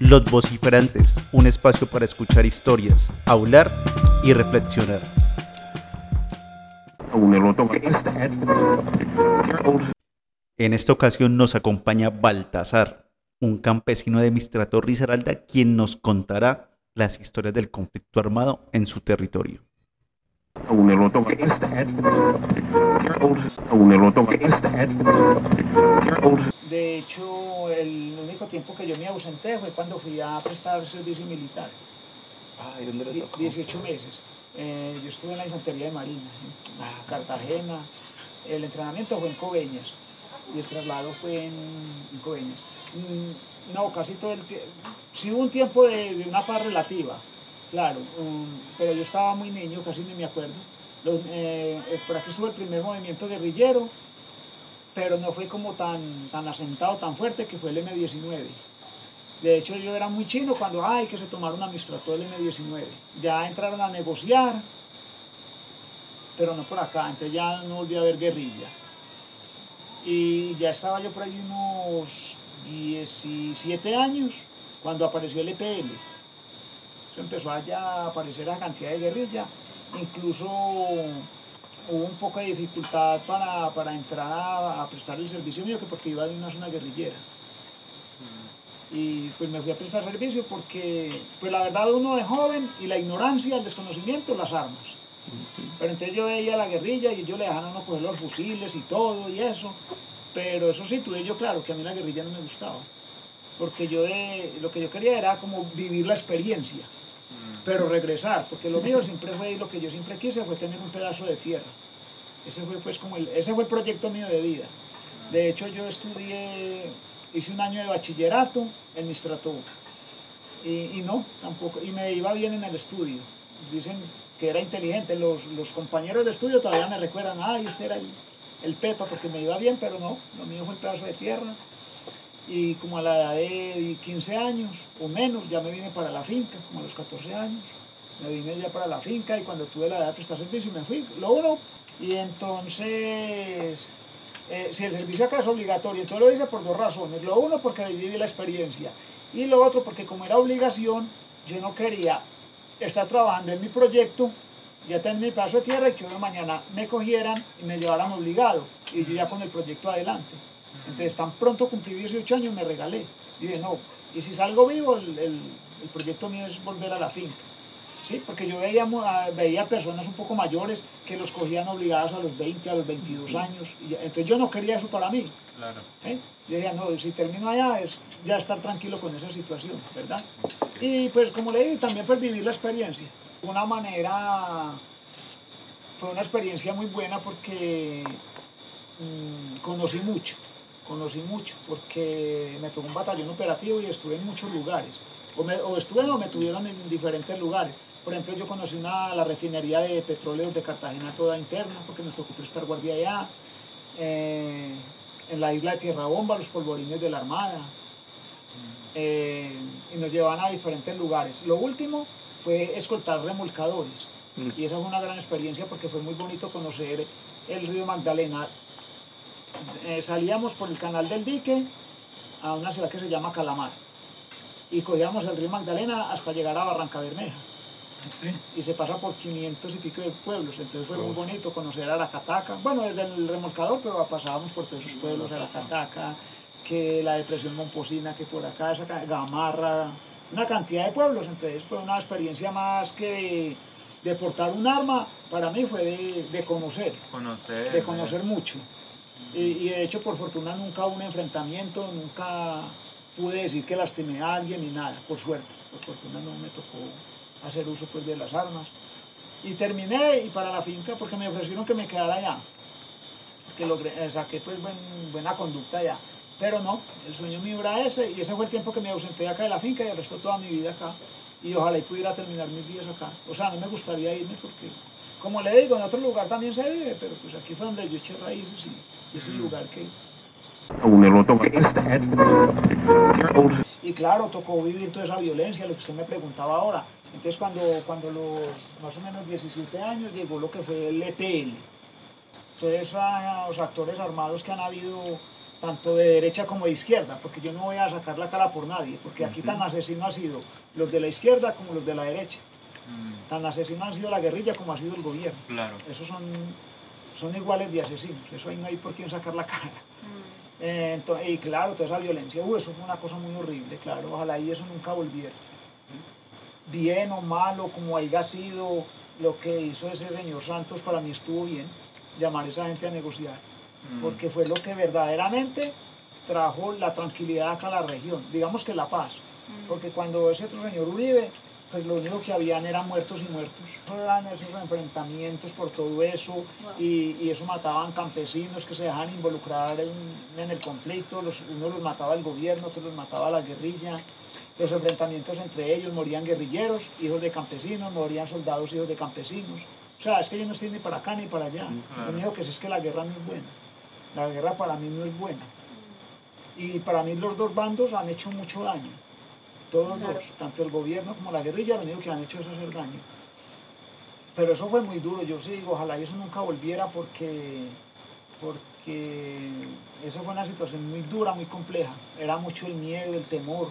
Los vociferantes, un espacio para escuchar historias, hablar y reflexionar. En esta ocasión nos acompaña Baltasar, un campesino de Mistrato Risaralda, quien nos contará las historias del conflicto armado en su territorio. De hecho, el único tiempo que yo me ausenté fue cuando fui a prestar servicio militar. Ay, ¿dónde le tocó? 18 meses. Eh, yo estuve en la infantería de Marina, en Cartagena. El entrenamiento fue en Coveñas y el traslado fue en, en Coveñas. Mm, No, casi todo el tiempo. Sí hubo un tiempo de, de una paz relativa, claro, um, pero yo estaba muy niño, casi ni me acuerdo. Eh, eh, por aquí estuvo el primer movimiento guerrillero, pero no fue como tan, tan asentado, tan fuerte que fue el M-19. De hecho, yo era muy chino cuando, ay, que se tomaron administrador el M-19. Ya entraron a negociar, pero no por acá, entonces ya no volví a ver guerrilla. Y ya estaba yo por ahí unos 17 años cuando apareció el EPL. Empezó allá a aparecer la cantidad de guerrilla. Incluso hubo un poco de dificultad para, para entrar a, a prestar el servicio mío, que porque iba de una zona guerrillera y pues me fui a prestar servicio porque pues la verdad uno es joven y la ignorancia, el desconocimiento, las armas. Pero entonces yo veía la guerrilla y yo le dejaban a uno coger los fusiles y todo y eso. Pero eso sí, tuve yo claro que a mí la guerrilla no me gustaba. Porque yo de- lo que yo quería era como vivir la experiencia, pero regresar, porque lo mío siempre fue, y lo que yo siempre quise fue tener un pedazo de tierra. Ese fue pues como el, ese fue el proyecto mío de vida. De hecho yo estudié, hice un año de bachillerato en Mistrato. Y, y no, tampoco, y me iba bien en el estudio. Dicen que era inteligente, los, los compañeros de estudio todavía me recuerdan, ay, usted era el, el Pepa, porque me iba bien, pero no, lo mío fue el pedazo de tierra. Y como a la edad de 15 años o menos, ya me vine para la finca, como a los 14 años. Me vine ya para la finca y cuando tuve la edad de prestar servicio me fui, lo uno. Y entonces, eh, si el servicio acá es obligatorio, entonces lo hice por dos razones. Lo uno porque viví la experiencia y lo otro porque como era obligación, yo no quería estar trabajando en mi proyecto, ya tener mi paso de tierra y que una mañana me cogieran y me llevaran obligado y yo ya con el proyecto adelante. Entonces tan pronto cumplí 18 años me regalé. Y dije, no, y si salgo vivo, el, el- el proyecto mío es volver a la finca. ¿sí? Porque yo veía, mu- a- veía personas un poco mayores que los cogían obligados a los 20, a los 22 años. Y ya- entonces yo no quería eso para mí. Claro. ¿eh? Yo decía, no, si termino allá es ya estar tranquilo con esa situación, ¿verdad? Y pues como le digo, también pues vivir la experiencia. De una manera, fue una experiencia muy buena porque mm, conocí mucho, conocí mucho, porque me tocó un batallón operativo y estuve en muchos lugares. O, me- o estuve o me tuvieron en diferentes lugares. Por ejemplo, yo conocí una, la refinería de petróleos de Cartagena toda interna, porque nos tocó prestar guardia allá. Eh, en la isla de Tierra Bomba, los polvorines de la Armada. Eh, y nos llevaban a diferentes lugares. Lo último fue escoltar remolcadores. Y esa fue una gran experiencia porque fue muy bonito conocer el río Magdalena. Eh, salíamos por el canal del dique a una ciudad que se llama Calamar. Y cogíamos el río Magdalena hasta llegar a Barranca Bermeja. Y se pasa por 500 y pico de pueblos. Entonces fue muy bonito conocer Aracataca. Bueno, desde el remolcador, pero pasábamos por todos esos pueblos, Aracataca, que la depresión Momposina, que por acá, esa, Gamarra, una cantidad de pueblos. Entonces fue una experiencia más que de, de portar un arma, para mí fue de, de conocer Conocer. de conocer mucho. Y, de hecho, por fortuna, nunca hubo un enfrentamiento, nunca pude decir que lastimé a alguien ni nada, por suerte. Por fortuna no me tocó hacer uso pues, de las armas. Y terminé y para la finca porque me ofrecieron que me quedara allá. Que logré, eh, saqué pues buen- buena conducta allá. Pero no, el sueño mío era ese y ese fue el tiempo que me ausenté acá de la finca y el resto toda mi vida acá. Y ojalá y pudiera terminar mis días acá. O sea, no me gustaría irme porque, como le digo, en otro lugar también se vive, pero pues aquí fue donde yo eché raíces y, y es el lugar que... Y claro, tocó vivir toda esa violencia, lo que usted me preguntaba ahora. Entonces cuando, cuando los más o menos 17 años llegó lo que fue el EPL. todos esos actores armados que han habido tanto de derecha como de izquierda, porque yo no voy a sacar la cara por nadie, porque aquí tan asesinos han sido los de la izquierda como los de la derecha. Mm, Tan asesinos han sido la guerrilla como ha sido el gobierno. Claro. Esos son, son iguales de asesinos, eso ahí no hay por quién sacar la cara. Eh, ento- y claro, toda esa violencia, uy, eso fue una cosa muy horrible, claro, ojalá y eso nunca volviera. Bien o malo, como haya sido, lo que hizo ese señor Santos para mí estuvo bien, llamar a esa gente a negociar, Mm. porque fue lo que verdaderamente trajo la tranquilidad acá a la región, digamos que la paz, porque cuando ese otro señor Uribe, pues lo único que habían eran muertos y muertos. Eran esos enfrentamientos por todo eso y, y eso mataban campesinos que se dejaban involucrar en, en el conflicto, los, unos los mataba el gobierno, otros los mataba la guerrilla, los enfrentamientos entre ellos, morían guerrilleros, hijos de campesinos, morían soldados, hijos de campesinos. O sea, es que yo no estoy ni para acá ni para allá. Lo único que sé es que la guerra no es buena. La guerra para mí no es buena. Y para mí los dos bandos han hecho mucho daño. Todos dos, tanto el gobierno como la guerrilla, lo único que han hecho es hacer daño. Pero eso fue muy duro, yo sí digo, ojalá eso nunca volviera porque, porque eso fue una situación muy dura, muy compleja. Era mucho el miedo, el temor,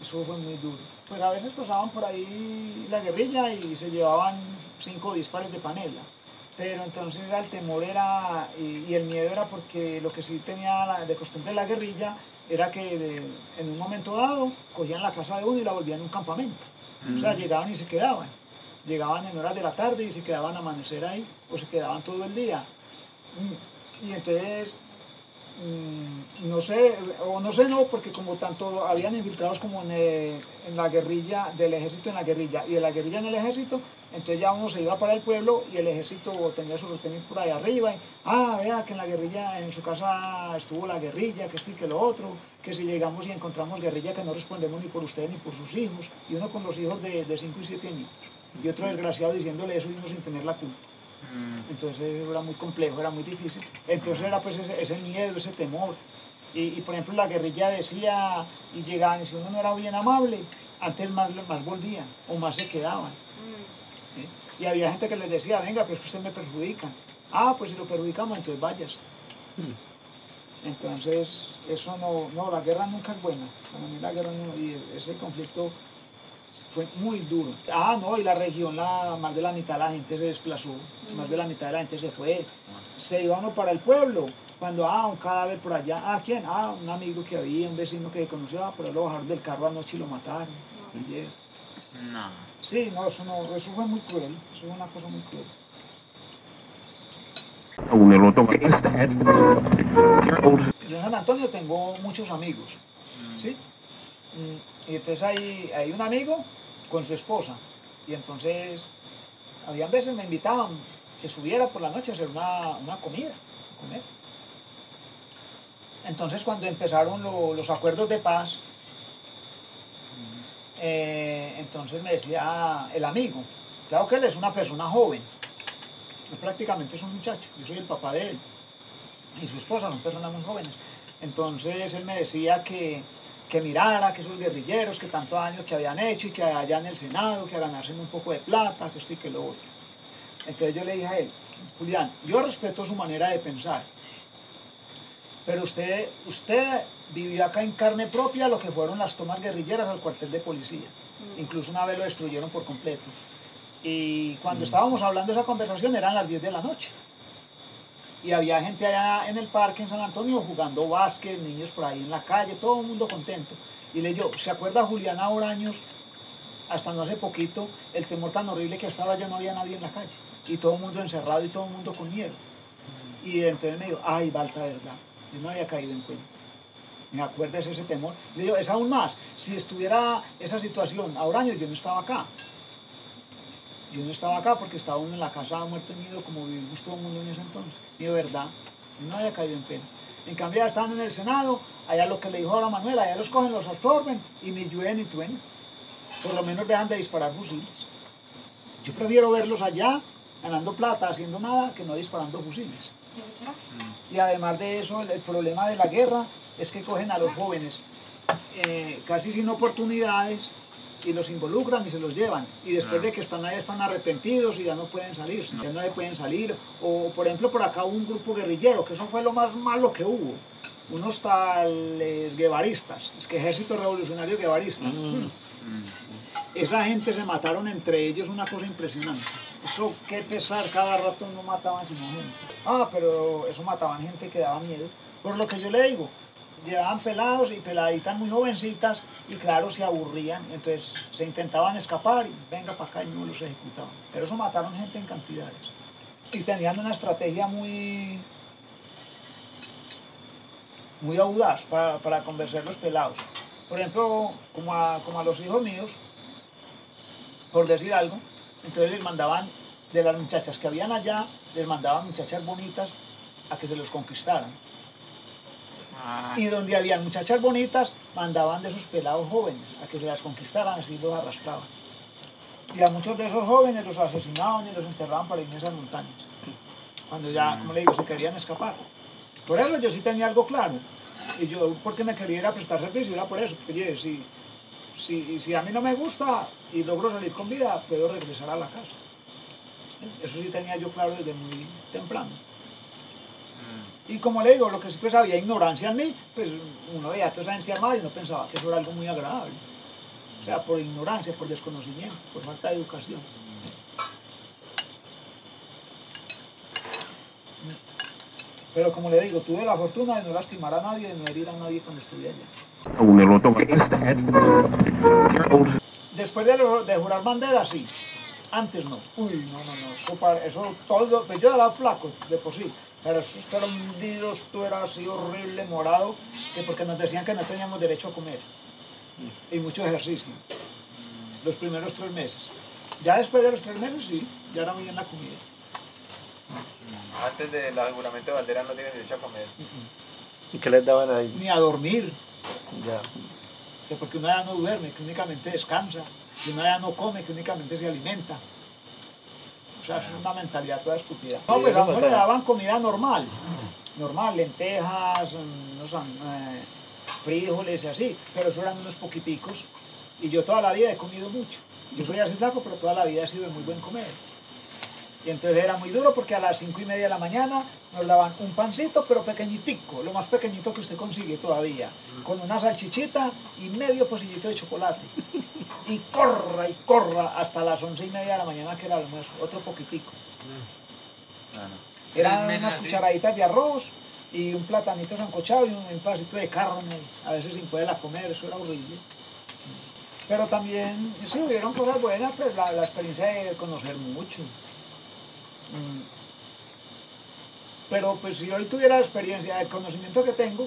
eso fue muy duro. Pues a veces pasaban por ahí la guerrilla y se llevaban cinco disparos de panela. Pero entonces el temor era, y, el miedo era porque lo que sí tenía de costumbre la guerrilla era que de- en un momento dado cogían la casa de uno y la volvían un campamento. O sea, llegaban y se quedaban. Llegaban en horas de la tarde y se quedaban a amanecer ahí, o se quedaban todo el día. Mm, Y entonces Mm, no sé, o no sé no, porque como tanto habían infiltrados como en, eh, en la guerrilla, del ejército en la guerrilla, y de la guerrilla en el ejército, entonces ya uno se iba para el pueblo y el ejército tenía sus retenidos por ahí arriba, y, ah, vea que en la guerrilla, en su casa estuvo la guerrilla, que esto y que lo otro, que si llegamos y encontramos guerrilla que no respondemos ni por usted ni por sus hijos, y uno con los hijos de 5 y 7 años, y otro desgraciado diciéndole eso y uno sin tener la culpa. Mm, Entonces era muy complejo, era muy difícil. Entonces era pues ese, ese miedo, ese temor. Y, y, por ejemplo la guerrilla decía, y llegaban, y si uno no era bien amable, antes más, más volvían o más se quedaban. ¿Sí? Y había gente que les decía, venga, pero es que usted me perjudica. Ah, pues si lo perjudicamos, entonces vayas. Entonces, eso no, no, la guerra nunca es buena. Para mí la guerra no, y ese conflicto fue muy duro. Ah, no, y la región, la, más de la mitad de la gente se desplazó, más de la mitad de la gente se fue. Se iba uno para el pueblo, cuando, ah, un cadáver por allá, ah, ¿quién? Ah, un amigo que había, un vecino que conocía, ah, por él lo bajaron del carro anoche y lo mataron. ayer. no. Sí, no, eso no, eso fue muy cruel, eso fue una cosa muy cruel. Yo en San Antonio tengo muchos amigos, ¿sí? Mm, Y entonces hay, hay un amigo con su esposa, y entonces habían veces me invitaban que subiera por la noche a hacer una, una comida, a comer. Entonces cuando empezaron lo- los acuerdos de paz, eh, entonces me decía el amigo, claro que él es una persona joven, él prácticamente es un muchacho, yo soy el papá de él y su esposa son personas muy jóvenes. Entonces él me decía que, que mirara, que esos guerrilleros, que tantos años que habían hecho y que allá en el Senado, que ganarse un poco de plata, que esto y que lo otro. Entonces yo le dije a él, Julián, yo respeto su manera de pensar, pero usted, usted vivió acá en carne propia lo que fueron las tomas guerrilleras al cuartel de policía. Incluso una vez lo destruyeron por completo. Y cuando estábamos hablando de esa conversación eran las 10 de la noche y había gente allá en el parque en San Antonio jugando básquet, niños por ahí en la calle, todo el mundo contento. Y le digo, ¿se acuerda Juliana Oraños? Hasta no hace poquito, el temor tan horrible que hasta ahora ya no había nadie en la calle. Y todo el mundo encerrado y todo el mundo con miedo. Y entonces me dijo, ay, Balta, verdad, yo no había caído en cuenta. ¿Me acuerdas ese temor? Le digo, es aún más, si estuviera esa situación a Oraños, yo no estaba acá. Yo no estaba acá porque estaba en la casa muerto unido como vivimos todo el mundo en ese entonces. Y de verdad, no había caído en pena. En cambio, ya estaban en el Senado, allá lo que le dijo ahora Manuel, allá los cogen, los absorben y ni llueve ni truene. Por lo menos dejan de disparar fusiles. Yo prefiero verlos allá ganando plata, haciendo nada, que no disparando fusiles. Y además de eso, el, el problema de la guerra es que cogen a los jóvenes eh, casi sin oportunidades y los involucran y se los llevan. Y después de que están ahí están arrepentidos y ya no pueden salir, ya no pueden salir. O por ejemplo por acá hubo un grupo guerrillero, que eso fue lo más malo que hubo. Unos tales guevaristas, es que ejército revolucionario guevarista. Esa gente se mataron entre ellos, una cosa impresionante. Eso, qué pesar, cada rato no mataban sino gente. Ah, pero eso mataban gente que daba miedo. Por lo que yo le digo, llevaban pelados y peladitas muy jovencitas y claro, se aburrían, entonces se intentaban escapar y venga para acá y no los ejecutaban. Pero eso mataron gente en cantidades. Y tenían una estrategia muy, muy audaz para, para convencer los pelados. Por ejemplo, como a, como a los hijos míos, por decir algo, entonces les mandaban, de las muchachas que habían allá, les mandaban muchachas bonitas a que se los conquistaran. Ah, Y donde había muchachas bonitas, mandaban de esos pelados jóvenes a que se las conquistaran, así los arrastraban. Y a muchos de esos jóvenes los asesinaban y los enterraban en esas montañas. Cuando ya, como le digo, se querían escapar. Por eso yo sí tenía algo claro. Y yo, porque me quería ir a prestar servicio, era por eso. Oye, si, si, si a mí no me gusta y logro salir con vida, puedo regresar a la casa. Eso sí tenía yo claro desde muy temprano. Y como le digo, lo que sí pues había ignorancia en mí, pues uno veía a toda esa gente armada y no pensaba que eso era algo muy agradable. O sea, por ignorancia, por desconocimiento, por falta de educación. Pero como le digo, tuve la fortuna de no lastimar a nadie, de no herir a nadie cuando estuve allá. Después de, lo- de jurar bandera, sí. Antes no. Uy, no, no, no. Eso, eso todo, pues yo era flaco de por sí. Pero esto era hundido, esto era así horrible, morado, que porque nos decían que no teníamos derecho a comer. Y mucho ejercicio. Los primeros tres meses. Ya después de los tres meses, sí, ya era muy bien la comida. Antes del juramento de bandera no tienes derecho a comer. ¿Y qué les daban ahí? Ni a dormir. Ya. Que porque uno ya no duerme, que únicamente descansa, que uno ya no come, que únicamente se alimenta. O sea, es una mentalidad toda estúpida. No, pues a uno le daban comida normal, normal, lentejas, mm, no sé, eh, frijoles y así, pero eso eran unos poquiticos. Y yo toda la vida he comido mucho. Yo soy así flaco, pero toda la vida he sido de muy buen comer. Y entonces era muy duro porque a las cinco y media de la mañana nos daban un pancito, pero pequeñitico, lo más pequeñito que usted consigue todavía, con una salchichita y medio pocillito de chocolate. Y corra y corra hasta las once y media de la mañana que era el almuerzo, otro poquitico. Eran Tres meses unas cucharaditas de arroz y un platanito sancochado y un, pedacito de carne, a veces sin poderla comer, eso era horrible. Pero también, sí, hubieron cosas buenas, pues la, la experiencia de conocer mucho. Mm. Pero pues si hoy tuviera la experiencia, el conocimiento que tengo,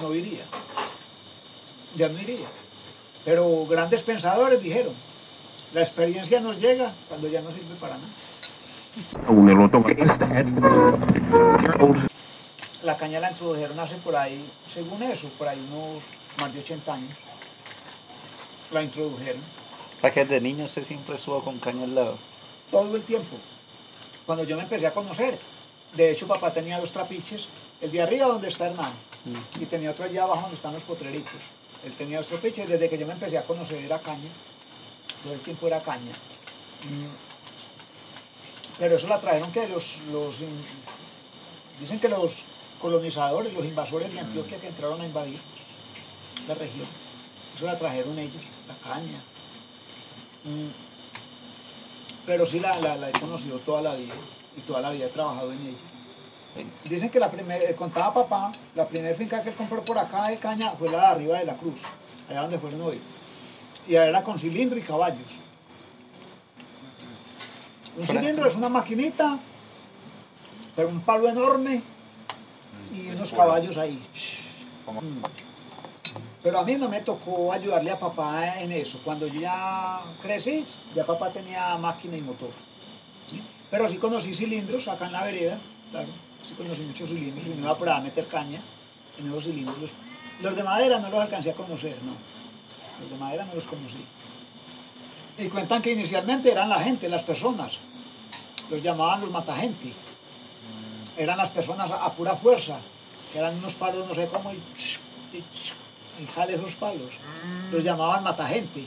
no iría. Ya no iría. Pero grandes pensadores dijeron, la experiencia nos llega cuando ya no sirve para nada. La caña la introdujeron hace por ahí, según eso, por ahí unos más de 80 años. La introdujeron O sea que desde niño usted siempre estuvo con caña al lado. todo el tiempo. Cuando yo me empecé a conocer, de hecho papá tenía dos trapiches, el de arriba donde está Hernán y tenía otro allá abajo donde están los potreritos. Él tenía dos trapiches, desde que yo me empecé a conocer era caña, todo el tiempo era caña. Mm. Pero eso la trajeron que los, dicen que los colonizadores, los invasores de Antioquia que entraron a invadir la región, eso la trajeron ellos, la caña. Pero sí la, la, la he conocido toda la vida y toda la vida he trabajado en ella. Dicen que la primera, contaba papá, la primera finca que él compró por acá de caña fue la de arriba de la cruz, allá donde fueron hoy. Y era con cilindro y caballos. Un cilindro es una maquinita, pero un palo enorme y unos caballos ahí. Pero a mí no me tocó ayudarle a papá en eso. Cuando yo ya crecí, ya papá tenía máquina y motor. Pero sí conocí cilindros acá en la vereda, claro. Sí conocí muchos cilindros y me iba a meter caña en esos cilindros. Los, de madera no los alcancé a conocer, no. Los de madera no los conocí. Y cuentan que inicialmente eran la gente, las personas. Los llamaban los matagente. Eran las personas a, pura fuerza. Eran unos palos, no sé cómo, y, y jale esos palos. Los llamaban matagente.